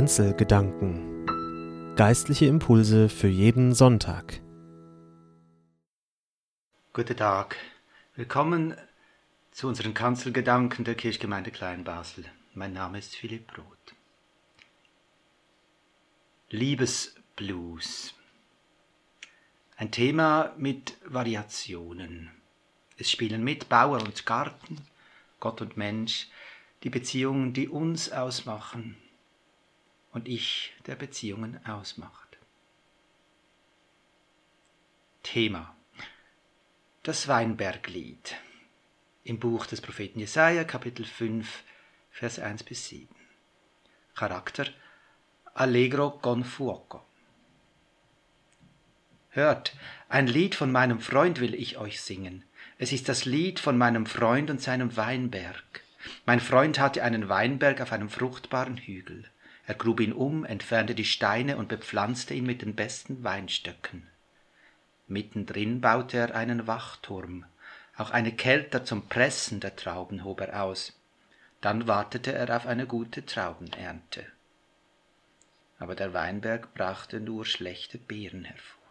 Kanzelgedanken Geistliche Impulse für jeden Sonntag. Guten Tag. Willkommen zu unseren Kanzelgedanken der Kirchgemeinde Kleinbasel. Mein Name ist Philipp Roth. Liebesblues. Ein Thema mit Variationen. Es spielen mit Bauer und Garten, Gott und Mensch, die Beziehungen, die uns ausmachen und ich, der Beziehungen ausmacht. Thema. Das Weinberglied im Buch des Propheten Jesaja, Kapitel 5, Vers 1 bis 7. Charakter Allegro con fuoco. Hört, ein Lied von meinem Freund will ich euch singen. Es ist das Lied von meinem Freund und seinem Weinberg. Mein Freund hatte einen Weinberg auf einem fruchtbaren Hügel. Er grub ihn um, entfernte die Steine und bepflanzte ihn mit den besten Weinstöcken. Mittendrin baute er einen Wachturm. Auch eine Kelter zum Pressen der Trauben hob er aus. Dann wartete er auf eine gute Traubenernte. Aber der Weinberg brachte nur schlechte Beeren hervor.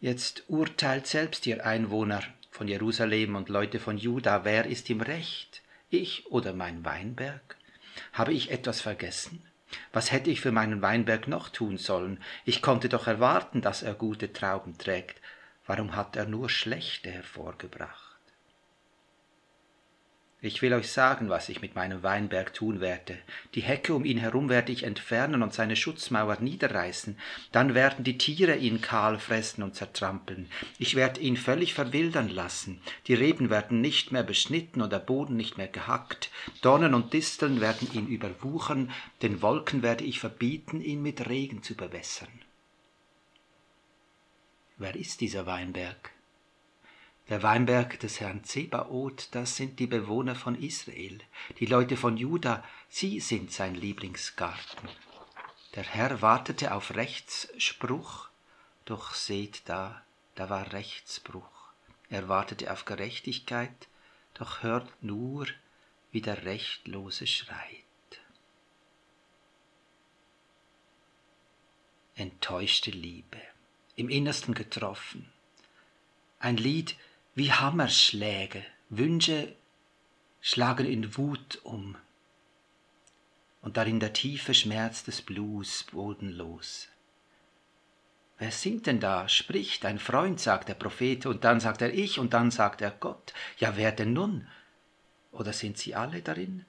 Jetzt urteilt selbst ihr Einwohner von Jerusalem und Leute von Juda, wer ist im Recht, ich oder mein Weinberg? Habe ich etwas vergessen? Was hätte ich für meinen Weinberg noch tun sollen? Ich konnte doch erwarten, dass er gute Trauben trägt. Warum hat er nur schlechte hervorgebracht? Ich will euch sagen, was ich mit meinem Weinberg tun werde. Die Hecke um ihn herum werde ich entfernen und seine Schutzmauer niederreißen. Dann werden die Tiere ihn kahl fressen und zertrampeln. Ich werde ihn völlig verwildern lassen. Die Reben werden nicht mehr beschnitten und der Boden nicht mehr gehackt. Dornen und Disteln werden ihn überwuchern. Den Wolken werde ich verbieten, ihn mit Regen zu bewässern. Wer ist dieser Weinberg? Der Weinberg des Herrn Zebaoth, das sind die Bewohner von Israel, die Leute von Juda, sie sind sein Lieblingsgarten. Der Herr wartete auf Rechtsspruch, doch seht da, da war Rechtsbruch. Er wartete auf Gerechtigkeit, doch hört nur, wie der Rechtlose schreit. Enttäuschte Liebe, im Innersten getroffen. Ein Lied, wie Hammerschläge, Wünsche schlagen in Wut um. Und darin der tiefe Schmerz des Blues bodenlos. Wer singt denn da? Spricht, ein Freund, sagt der Prophet, und dann sagt er ich, und dann sagt er Gott. Ja, wer denn nun? Oder sind sie alle darin?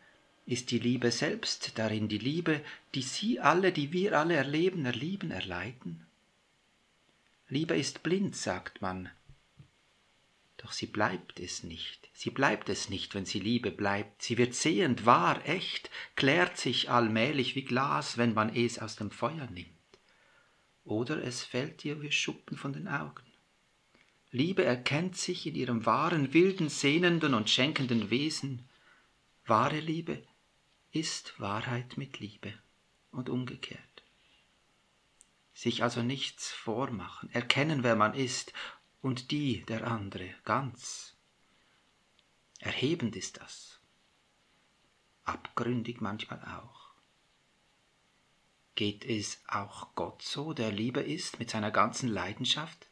Ist die Liebe selbst darin, die Liebe, die sie alle, die wir alle erleben, erlieben, erleiden? Liebe ist blind, sagt man, doch sie bleibt es nicht. Sie bleibt es nicht, wenn sie Liebe bleibt. Sie wird sehend, wahr, echt, klärt sich allmählich wie Glas, wenn man es aus dem Feuer nimmt. Oder es fällt ihr wie Schuppen von den Augen. Liebe erkennt sich in ihrem wahren, wilden, sehnenden und schenkenden Wesen. Wahre Liebe ist Wahrheit mit Liebe und umgekehrt. Sich also nichts vormachen, erkennen, wer man ist und die der andere ganz. Erhebend ist das, abgründig manchmal auch. Geht es auch Gott so, der Liebe ist, mit seiner ganzen Leidenschaft?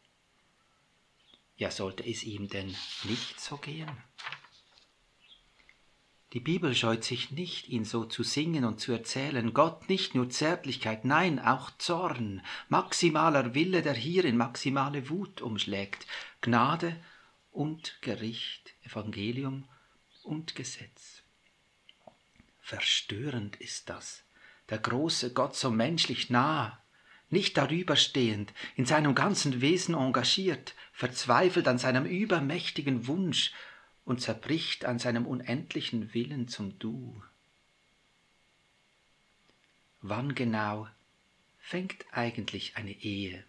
Ja, sollte es ihm denn nicht so gehen? Die Bibel scheut sich nicht, ihn so zu singen und zu erzählen. Gott nicht nur Zärtlichkeit, nein, auch Zorn, maximaler Wille, der hier in maximale Wut umschlägt, Gnade und Gericht, Evangelium und Gesetz. Verstörend ist das, der große Gott so menschlich nah, nicht darüberstehend, in seinem ganzen Wesen engagiert, verzweifelt an seinem übermächtigen Wunsch, und zerbricht an seinem unendlichen Willen zum Du. Wann genau fängt eigentlich eine Ehe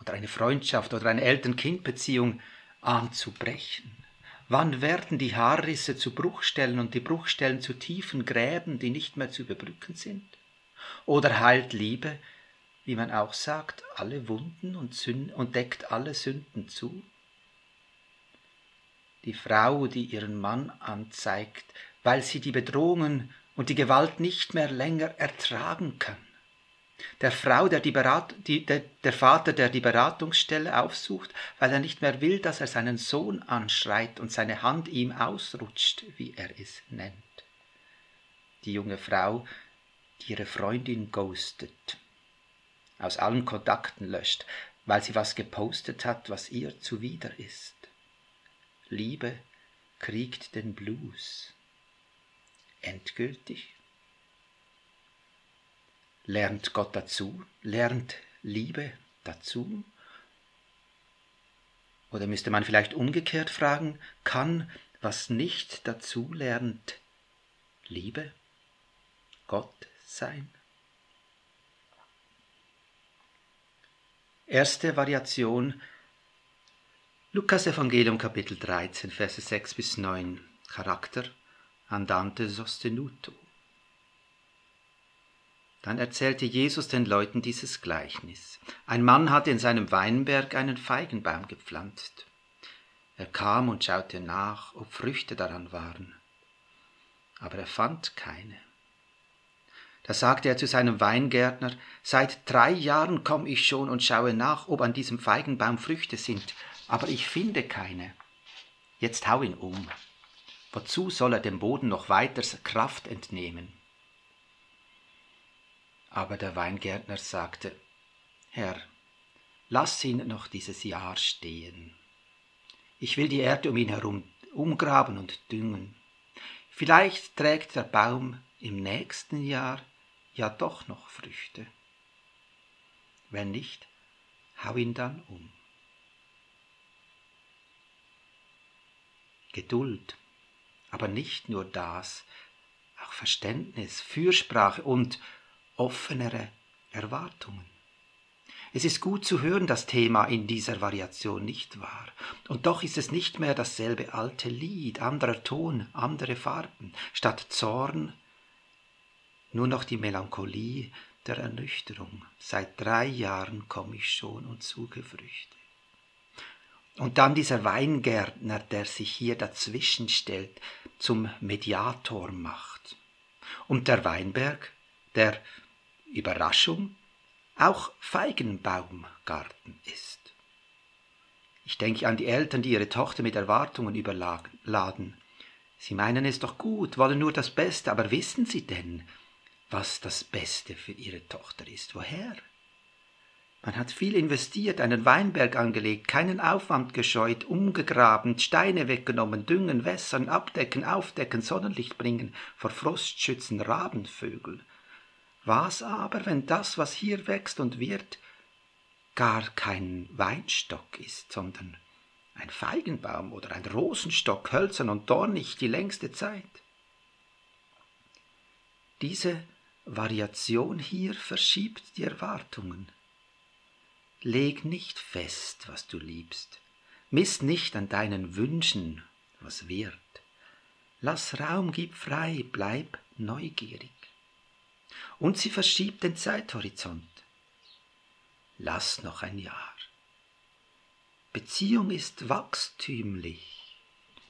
oder eine Freundschaft oder eine Eltern-Kind-Beziehung an zu brechen? Wann werden die Haarrisse zu Bruchstellen und die Bruchstellen zu tiefen Gräben, die nicht mehr zu überbrücken sind? Oder heilt Liebe, wie man auch sagt, alle Wunden und, deckt alle Sünden zu? Die Frau, die ihren Mann anzeigt, weil sie die Bedrohungen und die Gewalt nicht mehr länger ertragen kann. Der Frau, der, die Berat, die, der, der Vater, der die Beratungsstelle aufsucht, weil er nicht mehr will, dass er seinen Sohn anschreit und seine Hand ihm ausrutscht, wie er es nennt. Die junge Frau, die ihre Freundin ghostet, aus allen Kontakten löscht, weil sie was gepostet hat, was ihr zuwider ist. Liebe kriegt den Blues. Endgültig Lernt Gott dazu? Lernt Liebe dazu? Oder müsste man vielleicht umgekehrt fragen, kann, was nicht dazu lernt, Liebe, Gott sein? Erste Variation Lukas Evangelium Kapitel 13, Verse 6 bis 9 Charakter Andante sostenuto dann erzählte Jesus den Leuten dieses Gleichnis. Ein Mann hatte in seinem Weinberg einen Feigenbaum gepflanzt. Er kam und schaute nach, ob Früchte daran waren. Aber er fand keine. Da sagte er zu seinem Weingärtner, seit drei Jahren komme ich schon und schaue nach, ob an diesem Feigenbaum Früchte sind, aber ich finde keine. Jetzt hau ihn um. Wozu soll er dem Boden noch weiter Kraft entnehmen? Aber der Weingärtner sagte, Herr, lass ihn noch dieses Jahr stehen. Ich will die Erde um ihn herum umgraben und düngen. Vielleicht trägt der Baum im nächsten Jahr ja doch noch Früchte. Wenn nicht, hau ihn dann um. Geduld, aber nicht nur das, auch Verständnis, Fürsprache und offenere Erwartungen. Es ist gut zu hören, das Thema in dieser Variation nicht wahr. Und doch ist es nicht mehr dasselbe alte Lied, anderer Ton, andere Farben. Statt Zorn nur noch die Melancholie der Ernüchterung. Seit drei Jahren komme ich schon und suche Früchte. Und dann dieser Weingärtner, der sich hier dazwischen stellt, zum Mediator macht. Und der Weinberg, der Überraschung, auch Feigenbaumgarten ist. Ich denke an die Eltern, die ihre Tochter mit Erwartungen überladen. Sie meinen es doch gut, wollen nur das Beste, aber wissen sie denn, was das Beste für ihre Tochter ist? Woher? Man hat viel investiert, einen Weinberg angelegt, keinen Aufwand gescheut, umgegraben, Steine weggenommen, düngen, wässern, abdecken, aufdecken, Sonnenlicht bringen, vor Frost schützen, Rabenvögel. Was aber, wenn das, was hier wächst und wird, gar kein Weinstock ist, sondern ein Feigenbaum oder ein Rosenstock, hölzern und dornig die längste Zeit? Diese Variation hier verschiebt die Erwartungen. Leg nicht fest, was du liebst. Miss nicht an deinen Wünschen, was wird. Lass Raum, gib frei, bleib neugierig und sie verschiebt den Zeithorizont. Lass noch ein Jahr. Beziehung ist wachstümlich.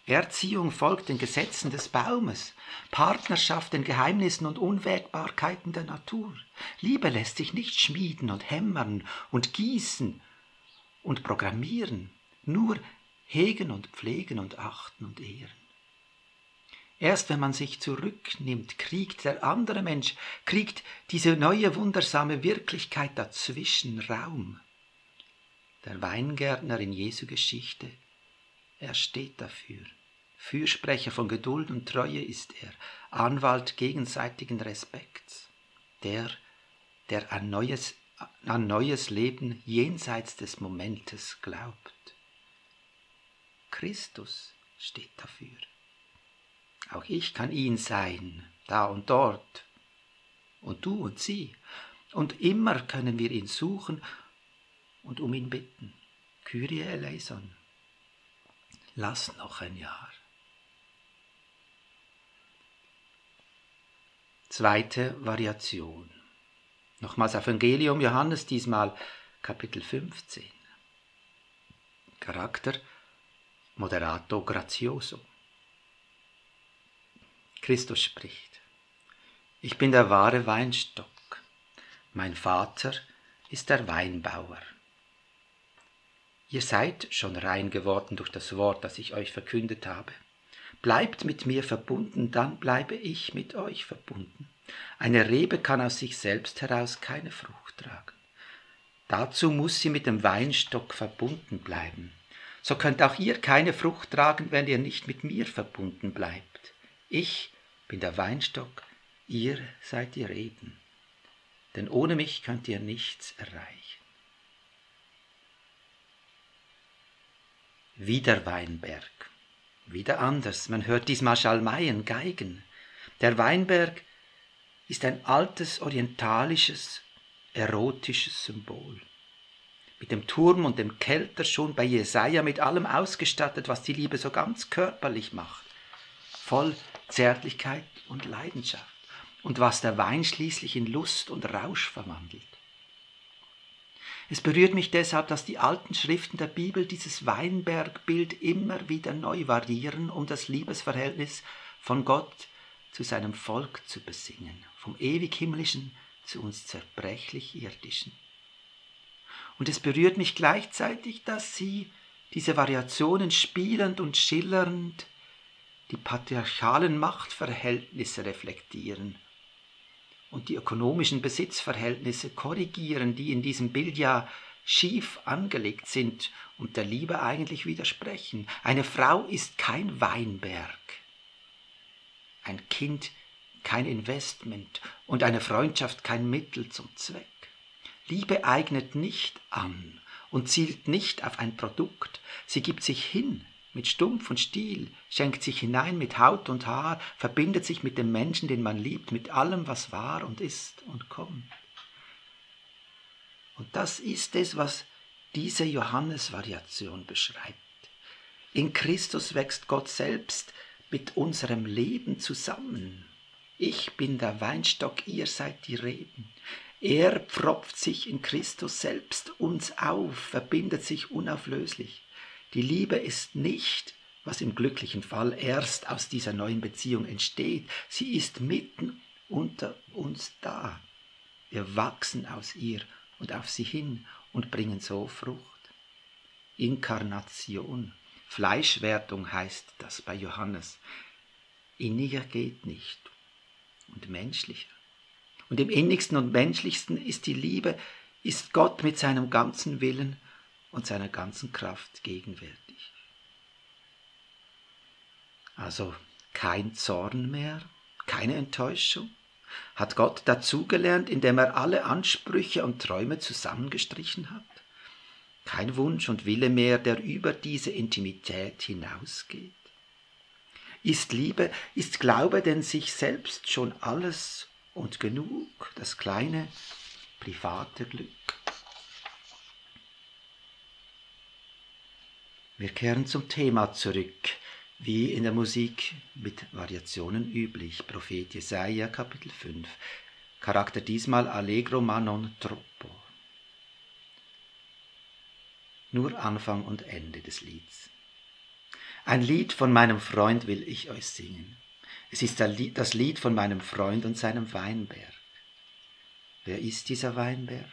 Erziehung folgt den Gesetzen des Baumes, Partnerschaft den Geheimnissen und Unwägbarkeiten der Natur. Liebe lässt sich nicht schmieden und hämmern und gießen und programmieren, nur hegen und pflegen und achten und ehren. Erst wenn man sich zurücknimmt, kriegt der andere Mensch, kriegt diese neue wundersame Wirklichkeit dazwischen Raum. Der Weingärtner in Jesu Geschichte, er steht dafür. Fürsprecher von Geduld und Treue ist er, Anwalt gegenseitigen Respekts, der, der ein neues, an neues Leben jenseits des Momentes glaubt. Christus steht dafür. Auch ich kann ihn sein, da und dort. Und du und sie. Und immer können wir ihn suchen und um ihn bitten. Kyrie eleison. Lass noch ein Jahr. Zweite Variation. Nochmals Evangelium Johannes, diesmal Kapitel 15. Charakter Moderato grazioso. Christus spricht. Ich bin der wahre Weinstock. Mein Vater ist der Weinbauer. Ihr seid schon rein geworden durch das Wort, das ich euch verkündet habe. Bleibt mit mir verbunden, dann bleibe ich mit euch verbunden. Eine Rebe kann aus sich selbst heraus keine Frucht tragen. Dazu muss sie mit dem Weinstock verbunden bleiben. So könnt auch ihr keine Frucht tragen, wenn ihr nicht mit mir verbunden bleibt. Ich bin der Weinstock, ihr seid die Reben. Denn ohne mich könnt ihr nichts erreichen. Wieder Weinberg. Wieder anders. Man hört diesmal Schalmeien, Geigen. Der Weinberg ist ein altes orientalisches, erotisches Symbol. Mit dem Turm und dem Kelter schon bei Jesaja mit allem ausgestattet, was die Liebe so ganz körperlich macht. Voll Zärtlichkeit und Leidenschaft. Und was der Wein schließlich in Lust und Rausch verwandelt. Es berührt mich deshalb, dass die alten Schriften der Bibel dieses Weinbergbild immer wieder neu variieren, um das Liebesverhältnis von Gott zu seinem Volk zu besingen, vom ewig himmlischen zu uns zerbrechlich irdischen. Und es berührt mich gleichzeitig, dass sie diese Variationen spielend und schillernd die patriarchalen Machtverhältnisse reflektieren und die ökonomischen Besitzverhältnisse korrigieren, die in diesem Bild ja schief angelegt sind und der Liebe eigentlich widersprechen. Eine Frau ist kein Weinberg, ein Kind kein Investment und eine Freundschaft kein Mittel zum Zweck. Liebe eignet nicht an und zielt nicht auf ein Produkt, sie gibt sich hin mit Stumpf und Stiel, schenkt sich hinein mit Haut und Haar, verbindet sich mit dem Menschen, den man liebt, mit allem, was war und ist und kommt. Und das ist es, was diese Johannes-Variation beschreibt. In Christus wächst Gott selbst mit unserem Leben zusammen. Ich bin der Weinstock, ihr seid die Reben. Er pfropft sich in Christus selbst uns auf, verbindet sich unauflöslich. Die Liebe ist nicht, was im glücklichen Fall erst aus dieser neuen Beziehung entsteht. Sie ist mitten unter uns da. Wir wachsen aus ihr und auf sie hin und bringen so Frucht. Inkarnation, Fleischwertung heißt das bei Johannes. Inniger geht nicht und menschlicher. Und im innigsten und menschlichsten ist die Liebe, ist Gott mit seinem ganzen Willen und seiner ganzen Kraft gegenwärtig. Also kein Zorn mehr, keine Enttäuschung. Hat Gott dazugelernt, indem er alle Ansprüche und Träume zusammengestrichen hat? Kein Wunsch und Wille mehr, der über diese Intimität hinausgeht? Ist Liebe, ist Glaube denn sich selbst schon alles und genug, das kleine private Glück? Wir kehren zum Thema zurück, wie in der Musik mit Variationen üblich. Prophet Jesaja, Kapitel 5. Charakter diesmal Allegro ma non troppo. Nur Anfang und Ende des Lieds. Ein Lied von meinem Freund will ich euch singen. Es ist das Lied von meinem Freund und seinem Weinberg. Wer ist dieser Weinberg?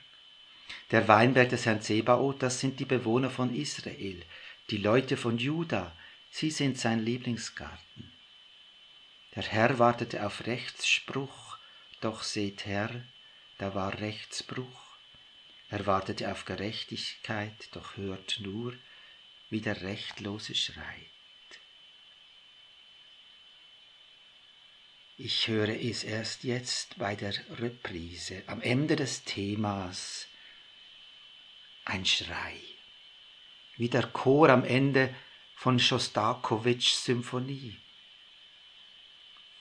Der Weinberg des Herrn Zebaoth, das sind die Bewohner von Israel, die Leute von Juda, sie sind sein Lieblingsgarten. Der Herr wartete auf Rechtsspruch, doch seht Herr, da war Rechtsbruch. Er wartete auf Gerechtigkeit, doch hört nur, wie der Rechtlose schreit. Ich höre es erst jetzt bei der Reprise, am Ende des Themas, ein Schrei wie der Chor am Ende von Schostakowitschs Symphonie.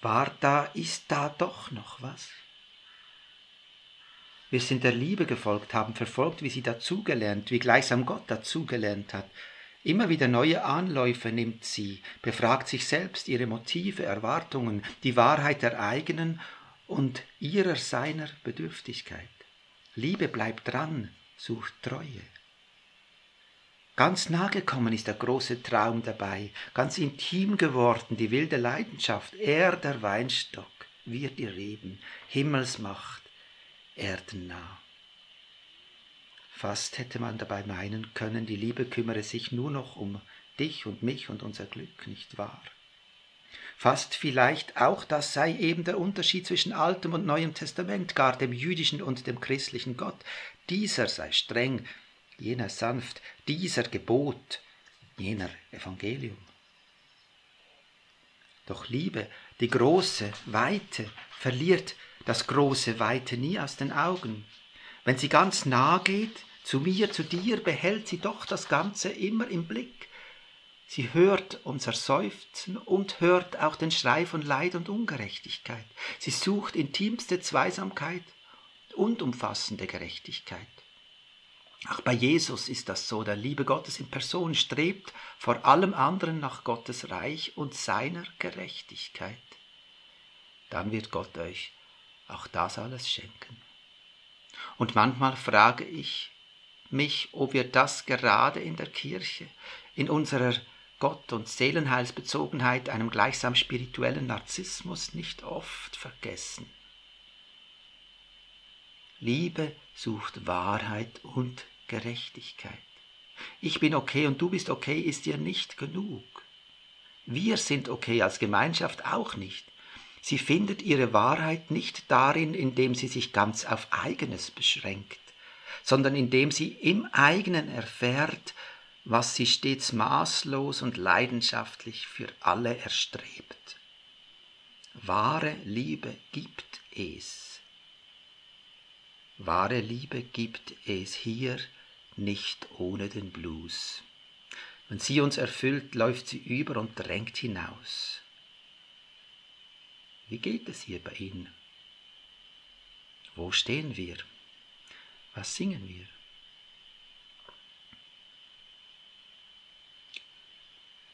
War da, ist da doch noch was? Wir sind der Liebe gefolgt, haben verfolgt, wie sie dazugelernt, wie gleichsam Gott dazugelernt hat. Immer wieder neue Anläufe nimmt sie, befragt sich selbst ihre Motive, Erwartungen, die Wahrheit der eigenen und ihrer seiner Bedürftigkeit. Liebe bleibt dran, sucht Treue. Ganz nah gekommen ist der große Traum dabei, ganz intim geworden die wilde Leidenschaft, er der Weinstock, wir dir Reben, Himmelsmacht, erdennah. Fast hätte man dabei meinen können, die Liebe kümmere sich nur noch um dich und mich und unser Glück, nicht wahr? Fast vielleicht auch das sei eben der Unterschied zwischen Altem und Neuem Testament, gar dem jüdischen und dem christlichen Gott. Dieser sei streng, jener sanft, dieser Gebot, jener Evangelium. Doch Liebe, die große, weite, verliert das große, weite nie aus den Augen. Wenn sie ganz nah geht, zu mir, zu dir, behält sie doch das Ganze immer im Blick. Sie hört unser Seufzen und hört auch den Schrei von Leid und Ungerechtigkeit. Sie sucht intimste Zweisamkeit und umfassende Gerechtigkeit. Auch bei Jesus ist das so. Der Liebe Gottes in Person strebt vor allem anderen nach Gottes Reich und seiner Gerechtigkeit. Dann wird Gott euch auch das alles schenken. Und manchmal frage ich mich, ob wir das gerade in der Kirche, in unserer Gott- und Seelenheilsbezogenheit, einem gleichsam spirituellen Narzissmus nicht oft vergessen. Liebe sucht Wahrheit und Gerechtigkeit. Ich bin okay und du bist okay ist dir nicht genug. Wir sind okay als Gemeinschaft auch nicht. Sie findet ihre Wahrheit nicht darin, indem sie sich ganz auf eigenes beschränkt, sondern indem sie im eigenen erfährt, was sie stets maßlos und leidenschaftlich für alle erstrebt. Wahre Liebe gibt es. Wahre Liebe gibt es hier nicht ohne den Blues. Wenn sie uns erfüllt, läuft sie über und drängt hinaus. Wie geht es hier bei Ihnen? Wo stehen wir? Was singen wir?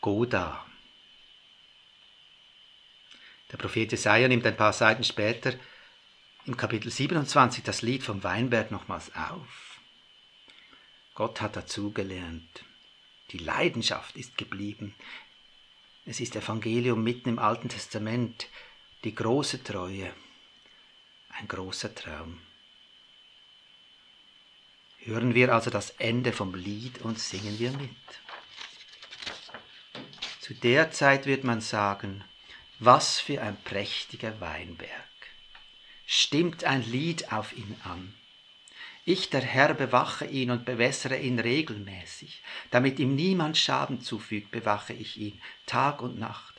Goda. Der Prophet Jesaja nimmt ein paar Seiten später im Kapitel 27 das Lied vom Weinberg nochmals auf. Gott hat dazugelernt. Die Leidenschaft ist geblieben. Es ist Evangelium mitten im Alten Testament, die große Treue, ein großer Traum. Hören wir also das Ende vom Lied und singen wir mit. Zu der Zeit wird man sagen, was für ein prächtiger Weinberg. Stimmt ein Lied auf ihn an. Ich, der Herr, bewache ihn und bewässere ihn regelmäßig. Damit ihm niemand Schaden zufügt, bewache ich ihn Tag und Nacht.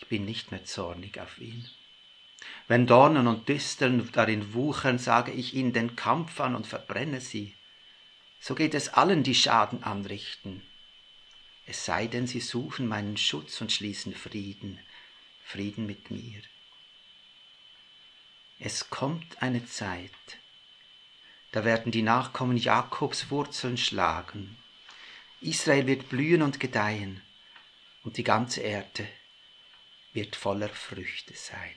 Ich bin nicht mehr zornig auf ihn. Wenn Dornen und Disteln darin wuchern, sage ich ihnen den Kampf an und verbrenne sie. So geht es allen, die Schaden anrichten. Es sei denn, sie suchen meinen Schutz und schließen Frieden, Frieden mit mir. Es kommt eine Zeit, da werden die Nachkommen Jakobs Wurzeln schlagen. Israel wird blühen und gedeihen, und die ganze Erde wird voller Früchte sein.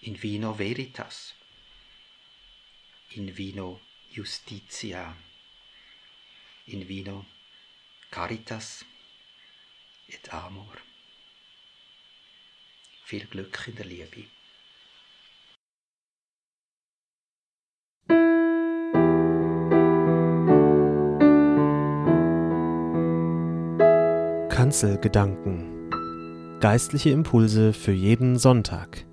In vino veritas, in vino justitia, in vino caritas et amor. Viel Glück in der Liebe. Kanzelgedanken. Geistliche Impulse für jeden Sonntag.